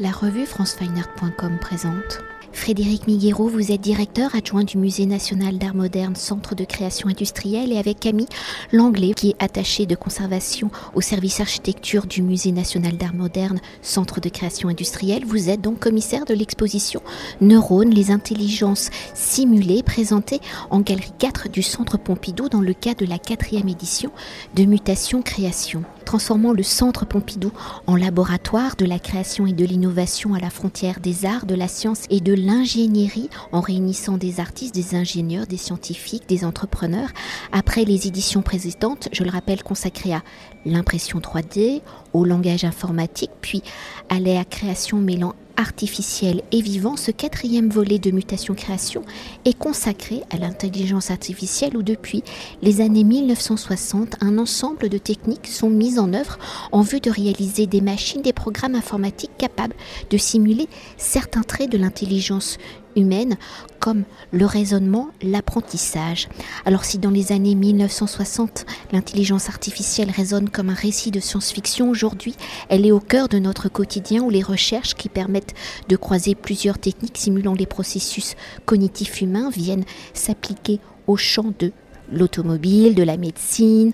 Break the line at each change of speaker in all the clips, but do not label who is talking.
La revue francefineart.com présente. Frédéric Miguero, vous êtes directeur adjoint du Musée national d'art moderne, centre de création industrielle, et avec Camille Langlais, qui est attaché de conservation au service architecture du Musée national d'art moderne, centre de création industrielle, vous êtes donc commissaire de l'exposition Neurones, les intelligences simulées, présentée en galerie 4 du Centre Pompidou dans le cadre de la quatrième édition de Mutation Création transformant le Centre Pompidou en laboratoire de la création et de l'innovation à la frontière des arts, de la science et de l'ingénierie, en réunissant des artistes, des ingénieurs, des scientifiques, des entrepreneurs. Après les éditions précédentes, je le rappelle, consacrées à l'impression 3D, au langage informatique, puis à la création mêlant artificiel et vivant, ce quatrième volet de mutation-création est consacré à l'intelligence artificielle où depuis les années 1960, un ensemble de techniques sont mises en œuvre en vue de réaliser des machines, des programmes informatiques capables de simuler certains traits de l'intelligence humaine comme le raisonnement, l'apprentissage. Alors si dans les années 1960, l'intelligence artificielle résonne comme un récit de science-fiction, aujourd'hui, elle est au cœur de notre quotidien où les recherches qui permettent de croiser plusieurs techniques simulant les processus cognitifs humains viennent s'appliquer au champ de l'automobile, de la médecine,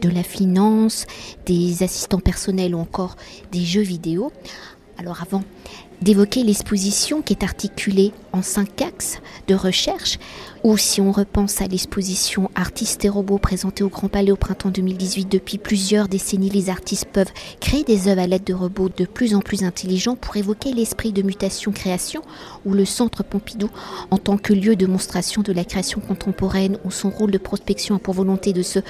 de la finance, des assistants personnels ou encore des jeux vidéo. Alors avant d'évoquer l'exposition qui est articulée en cinq axes de recherche, ou si on repense à l'exposition Artistes et robots présentée au Grand Palais au printemps 2018, depuis plusieurs décennies, les artistes peuvent créer des œuvres à l'aide de robots de plus en plus intelligents pour évoquer l'esprit de mutation-création, où le Centre Pompidou, en tant que lieu de monstration de la création contemporaine, ou son rôle de prospection a pour volonté de se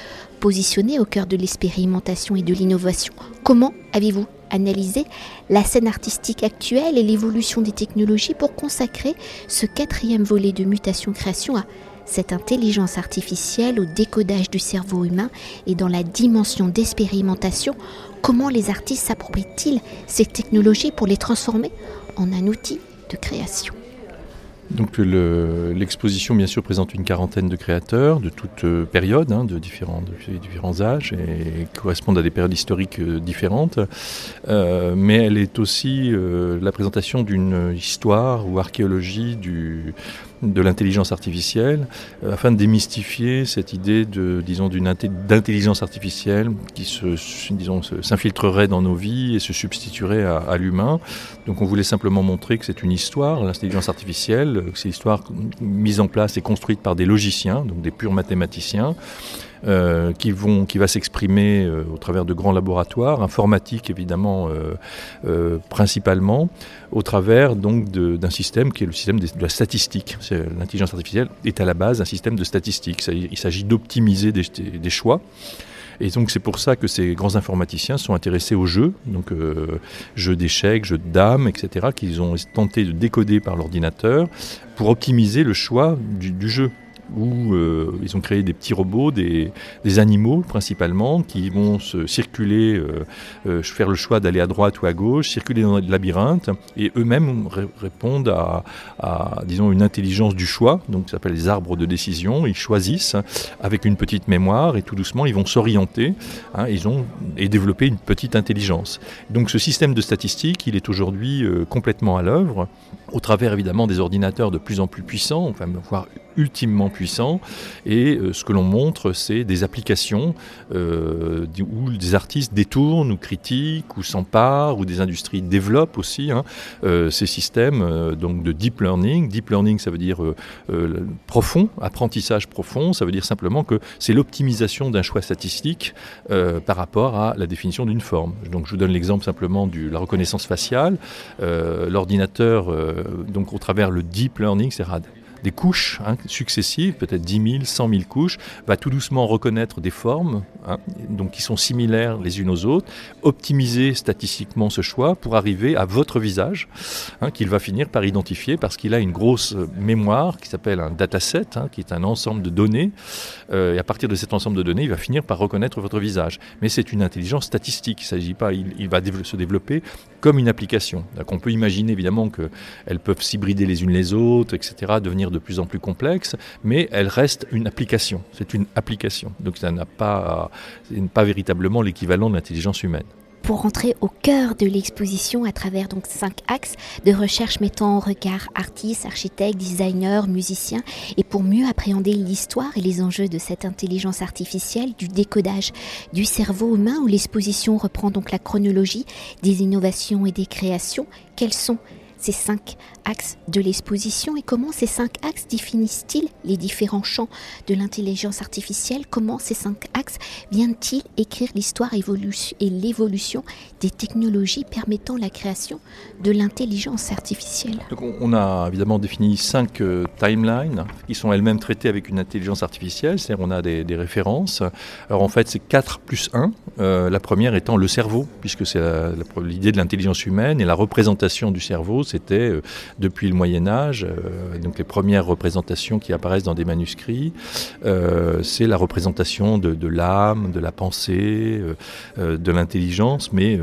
positionner au cœur de l'expérimentation et de l'innovation. Comment avez-vous analyser la scène artistique actuelle et l'évolution des technologies pour consacrer ce quatrième volet de mutation-création à cette intelligence artificielle, au décodage du cerveau humain et dans la dimension d'expérimentation, comment les artistes s'approprient-ils ces technologies pour les transformer en un outil de création?
Donc l'exposition, bien sûr, présente une quarantaine de créateurs de toutes euh, périodes, hein, de, différents, différents âges, et correspondent à des périodes historiques euh, différentes. Euh, mais elle est aussi la présentation d'une histoire ou archéologie de l'intelligence artificielle, afin de démystifier cette idée de, d'intelligence artificielle qui s'infiltrerait dans nos vies et se substituerait à, l'humain. Donc on voulait simplement montrer que c'est une histoire, l'intelligence artificielle, que c'est une histoire mise en place et construite par des logiciens, donc des purs mathématiciens. Euh, qui, vont, qui va s'exprimer euh, au travers de grands laboratoires, informatiques évidemment euh, principalement, au travers donc d'un système qui est le système de, la statistique. L'intelligence artificielle est à la base un système de statistique. Il s'agit d'optimiser des, choix. Et donc c'est pour ça que ces grands informaticiens sont intéressés aux jeux, donc jeux d'échecs, jeux de dames, etc., qu'ils ont tenté de décoder par l'ordinateur pour optimiser le choix du, du jeu où euh, ils ont créé des petits robots, des, animaux principalement, qui vont se circuler, euh, euh, faire le choix d'aller à droite ou à gauche, circuler dans le labyrinthe, et eux-mêmes répondent à, disons, une intelligence du choix, donc ça s'appelle les arbres de décision. Ils choisissent avec une petite mémoire, et tout doucement, ils vont s'orienter, hein, ils ont, et développer une petite intelligence. Donc ce système de statistiques, il est aujourd'hui complètement à l'œuvre, au travers évidemment des ordinateurs de plus en plus puissants, enfin, voire ultimement puissant. Et euh, ce que l'on montre, c'est des applications euh, où des artistes détournent ou critiquent ou s'emparent, ou des industries développent aussi hein, euh, ces systèmes donc de deep learning. Deep learning, ça veut dire profond, apprentissage profond. Ça veut dire simplement que c'est l'optimisation d'un choix statistique par rapport à la définition d'une forme. Donc je vous donne l'exemple simplement de la reconnaissance faciale. L'ordinateur, donc au travers le deep learning, c'est des couches hein, successives, peut-être 10 000, 100 000 couches, va tout doucement reconnaître des formes, hein, donc qui sont similaires les unes aux autres, optimiser statistiquement ce choix pour arriver à votre visage, hein, qu'il va finir par identifier parce qu'il a une grosse mémoire qui s'appelle un dataset, qui est un ensemble de données, euh, et à partir de cet ensemble de données, il va finir par reconnaître votre visage. Mais c'est une intelligence statistique, il s'agit pas, il, va se développer comme une application. On peut imaginer évidemment qu'elles peuvent s'hybrider les unes les autres, etc., devenir de plus en plus complexe, mais elle reste une application. C'est une application. Donc ça n'a pas, pas véritablement l'équivalent de l'intelligence humaine.
pour entrer au cœur de l'exposition à travers donc cinq axes de recherche mettant en regard artistes, architectes, designers, musiciens et pour mieux appréhender l'histoire et les enjeux de cette intelligence artificielle, du décodage du cerveau humain où l'exposition reprend donc la chronologie des innovations et des créations. Quels sont ces cinq axes de l'exposition et comment ces cinq axes définissent-ils les différents champs de l'intelligence artificielle? Comment ces cinq axes viennent-ils écrire l'histoire et l'évolution des technologies permettant la création de l'intelligence artificielle?
On a évidemment défini cinq euh, timelines qui sont elles-mêmes traitées avec une intelligence artificielle, c'est-à-dire on a des, références. Alors en fait c'est 4 plus 1, euh, la première étant le cerveau, puisque c'est l'idée de l'intelligence humaine et la représentation du cerveau c'était euh, depuis le Moyen Âge, euh, donc les premières représentations qui apparaissent dans des manuscrits, euh, c'est la représentation de, l'âme, de la pensée, de l'intelligence, mais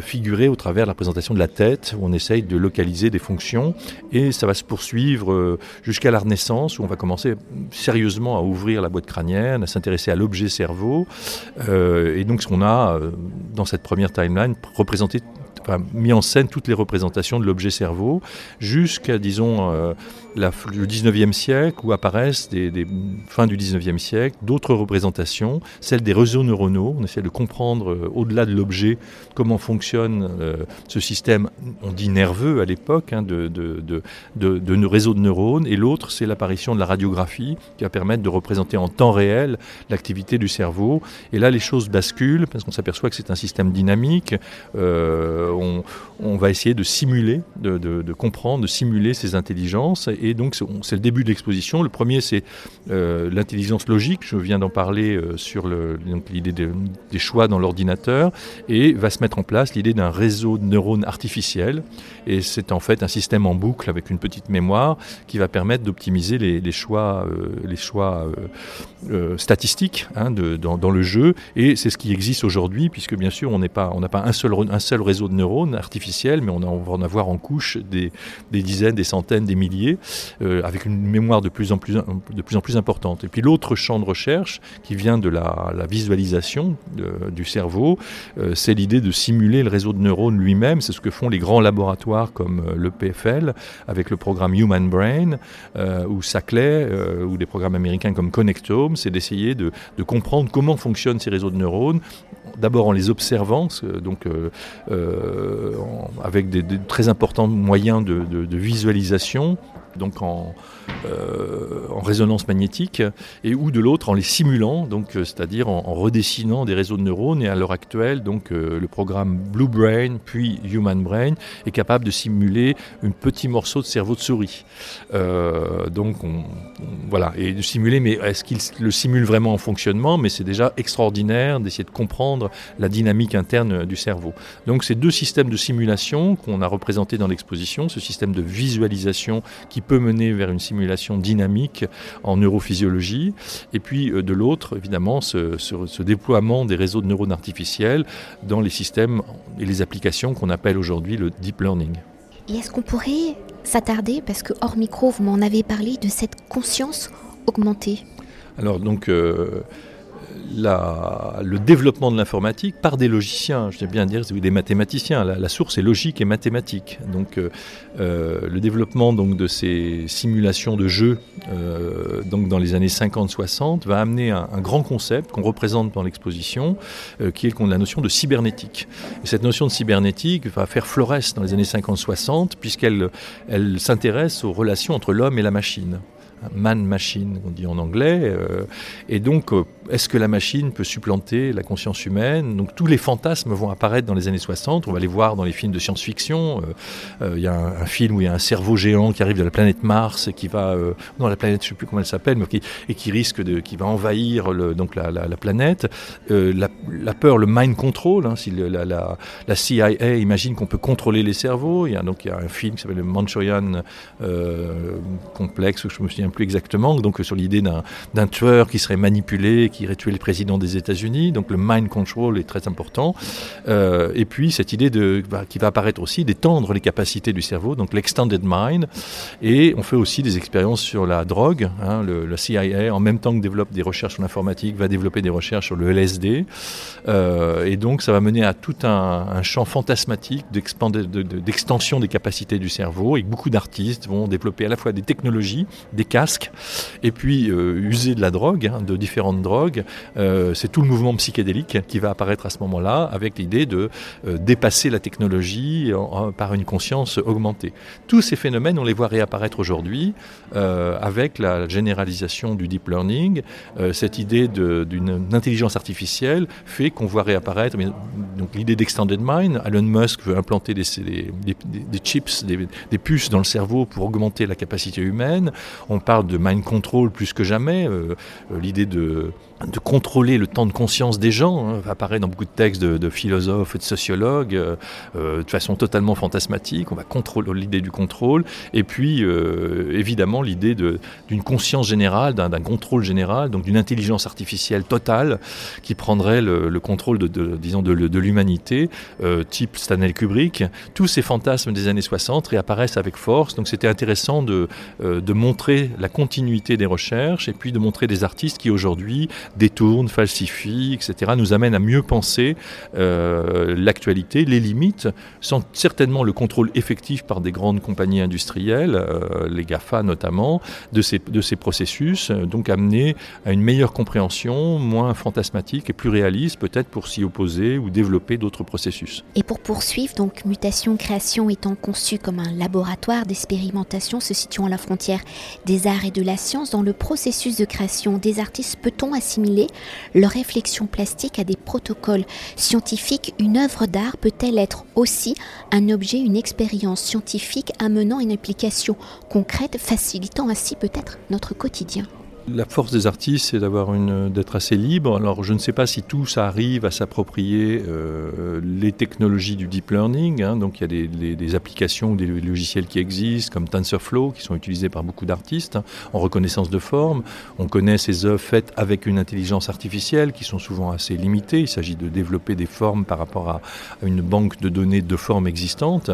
figurée au travers de la représentation de la tête, où on essaye de localiser des fonctions, et ça va se poursuivre jusqu'à la Renaissance, où on va commencer sérieusement à ouvrir la boîte crânienne, à s'intéresser à l'objet cerveau, et donc ce qu'on a dans cette première timeline représenté mis en scène toutes les représentations de l'objet cerveau, jusqu'à, disons, euh, le 19e siècle, où apparaissent, des, fin du 19e siècle, d'autres représentations, celles des réseaux neuronaux. On essaie de comprendre, euh, au-delà de l'objet, comment fonctionne euh, ce système, on dit nerveux à l'époque, hein, de, de, de, de, réseaux de neurones. Et l'autre, c'est l'apparition de la radiographie, qui va permettre de représenter en temps réel l'activité du cerveau. Et là, les choses basculent, parce qu'on s'aperçoit que c'est un système dynamique on, va essayer de simuler, de, comprendre, de simuler ces intelligences. Donc, c'est le début de l'exposition. Le premier, c'est euh, l'intelligence logique. Je viens d'en parler euh, sur l'idée des choix dans l'ordinateur. Et va se mettre en place l'idée d'un réseau de neurones artificiels. Et c'est en fait un système en boucle avec une petite mémoire qui va permettre d'optimiser les, choix, les choix euh, statistiques hein, dans, le jeu. Et c'est ce qui existe aujourd'hui, puisque bien sûr, on n'a pas, un seul réseau de neurones artificiels, mais on, va en avoir en couche des, dizaines, des centaines, des milliers, euh, avec une mémoire de plus en plus, importante. Et puis l'autre champ de recherche, qui vient de la, visualisation du cerveau, euh, c'est l'idée de simuler le réseau de neurones lui-même. C'est ce que font les grands laboratoires comme euh, le PFL, avec le programme Human Brain, ou Saclay, ou des programmes américains comme Connectome, c'est d'essayer de, comprendre comment fonctionnent ces réseaux de neurones, d'abord en les observant, donc euh, avec des, très importants moyens de visualisation, donc en, euh, en résonance magnétique, et ou de l'autre en les simulant, donc euh, c'est-à-dire en, redessinant des réseaux de neurones. Et à l'heure actuelle, donc euh, le programme Blue Brain puis Human Brain est capable de simuler un petit morceau de cerveau de souris. donc on, voilà, et de simuler, mais est-ce qu'il le simule vraiment en fonctionnement? Mais c'est déjà extraordinaire d'essayer de comprendre la dynamique interne du cerveau. Donc ces deux systèmes de simulation qu'on a représentés dans l'exposition, ce système de visualisation qui peut mener vers une simulation dynamique en neurophysiologie, et puis euh, de l'autre, évidemment, ce, déploiement des réseaux de neurones artificiels dans les systèmes et les applications qu'on appelle aujourd'hui le deep learning.
Et est-ce qu'on pourrait s'attarder, parce que hors micro, vous m'en avez parlé, de cette conscience augmentée?
Alors donc... Euh, le développement de l'informatique par des logiciens, je vais bien dire des mathématiciens. La, source est logique et mathématique. Donc euh, euh, le développement donc, de ces simulations de jeux euh, dans les années 50-60 va amener un, grand concept qu'on représente dans l'exposition, qui est la notion de cybernétique. Et cette notion de cybernétique va faire florès dans les années 50-60 puisqu'elle elle, s'intéresse aux relations entre l'homme et la machine man-machine, on dit en anglais. et donc, est-ce que la machine peut supplanter la conscience humaine? Donc tous les fantasmes vont apparaître dans les années 60, on va les voir dans les films de science-fiction. Euh, euh, il y a un, film où il y a un cerveau géant qui arrive de la planète Mars et qui va... Euh, non, la planète, je ne sais plus comment elle s'appelle, mais qui, et qui risque de... qui va envahir donc la, planète. La, peur, le mind control, hein, si la, CIA imagine qu'on peut contrôler les cerveaux. Il y a, donc il y a un film qui s'appelle le Manchurian complexe, je me souviens plus exactement, donc sur l'idée d'un tueur qui serait manipulé, qui irait tuer le président des États-Unis. Donc le mind control est très important. Euh, et puis cette idée de, bah, qui va apparaître aussi d'étendre les capacités du cerveau, donc l'extended mind. Et on fait aussi des expériences sur la drogue. Hein, le, CIA, en même temps que développe des recherches sur l'informatique, va développer des recherches sur le LSD. Euh, et donc ça va mener à tout un, un champ fantasmatique d'extension des capacités du cerveau. Et beaucoup d'artistes vont développer à la fois des technologies, des casques, et puis euh, user de la drogue, hein, de différentes drogues. Euh, c'est tout le mouvement psychédélique qui va apparaître à ce moment-là, avec l'idée de euh, dépasser la technologie par une conscience augmentée. Tous ces phénomènes, on les voit réapparaître aujourd'hui avec la généralisation du deep learning. cette idée d'une intelligence artificielle fait qu'on voit réapparaître donc l'idée d'extended mind. Elon Musk veut implanter des, des chips, des, puces dans le cerveau pour augmenter la capacité humaine. On parle de mind control plus que jamais. Euh, euh, l'idée de de contrôler le temps de conscience des gens, hein, apparaît dans beaucoup de textes de, philosophes et de sociologues, euh, euh, de façon totalement fantasmatique. On va contrôler l'idée du contrôle, et puis euh, évidemment l'idée d'une conscience générale, d'un contrôle général, donc d'une intelligence artificielle totale qui prendrait le, contrôle de, disons de, l'humanité, type Stanley Kubrick. Tous ces fantasmes des années 60 réapparaissent avec force, donc c'était intéressant de, de montrer la continuité des recherches et puis de montrer des artistes qui aujourd'hui détourne, falsifie, etc., nous amène à mieux penser euh, l'actualité, les limites, sans certainement le contrôle effectif par des grandes compagnies industrielles, euh, les GAFA notamment, de ces, de ces processus, euh, donc amener à une meilleure compréhension, moins fantasmatique et plus réaliste, peut-être pour s'y opposer ou développer d'autres processus.
Et pour poursuivre, donc Mutation Création étant conçu comme un laboratoire d'expérimentation se situant à la frontière des arts et de la science, dans le processus de création des artistes, peut-on assimiler leur réflexion plastique à des protocoles scientifiques, une œuvre d'art peut-elle être aussi un objet, une expérience scientifique amenant une application concrète, facilitant ainsi peut-être notre quotidien?
La force des artistes, c'est d'avoir d'être assez libre. Alors, je ne sais pas si tous arrivent à s'approprier euh, les technologies du deep learning. Hein. Donc, il y a des, applications ou des logiciels qui existent, comme TensorFlow, qui sont utilisés par beaucoup d'artistes hein, en reconnaissance de forme. On connaît ces œuvres faites avec une intelligence artificielle, qui sont souvent assez limitées. Il s'agit de développer des formes par rapport à, une banque de données de formes existantes.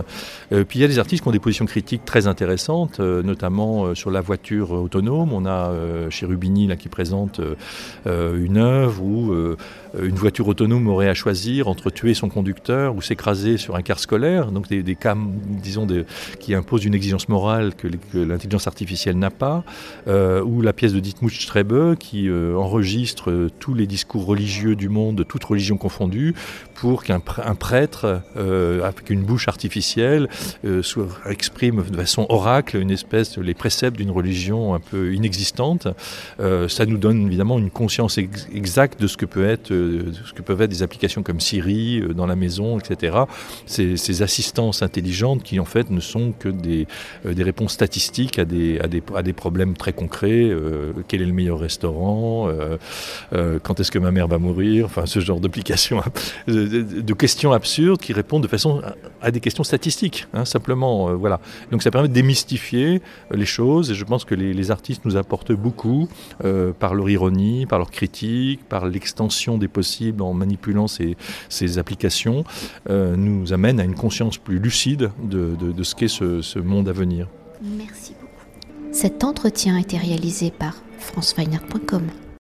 Euh, puis, il y a des artistes qui ont des positions critiques très intéressantes, euh, notamment sur la voiture autonome. On a Rubini là, qui présente euh, euh, une œuvre où euh, une voiture autonome aurait à choisir entre tuer son conducteur ou s'écraser sur un car scolaire, donc des, cas, disons, qui imposent une exigence morale que, l'intelligence artificielle n'a pas, ou la pièce de Dietmut Strebe qui enregistre tous les discours religieux du monde, toutes religions confondues, pour qu'un prêtre, avec une bouche artificielle, exprime de façon oracle une espèce, les préceptes d'une religion un peu inexistante. Euh, ça nous donne évidemment une conscience exacte de ce que peut être, euh, ce que peuvent être des applications comme Siri euh, dans la maison, etc. Ces, ces, assistances intelligentes qui en fait ne sont que des, des réponses statistiques à des, à des, à des problèmes très concrets. quel est le meilleur restaurant Quand est-ce que ma mère va mourir Enfin, ce genre d'applications, de, questions absurdes qui répondent de façon à, des questions statistiques, hein, simplement. voilà. Donc ça permet de démystifier les choses et je pense que les, artistes nous apportent beaucoup euh, par leur ironie, par leur critique, par l'extension des possibles en manipulant ces, applications, euh, nous amène à une conscience plus lucide de, ce qu'est ce, ce, monde à venir.
Merci beaucoup. Cet entretien a été réalisé par franceweiner.com.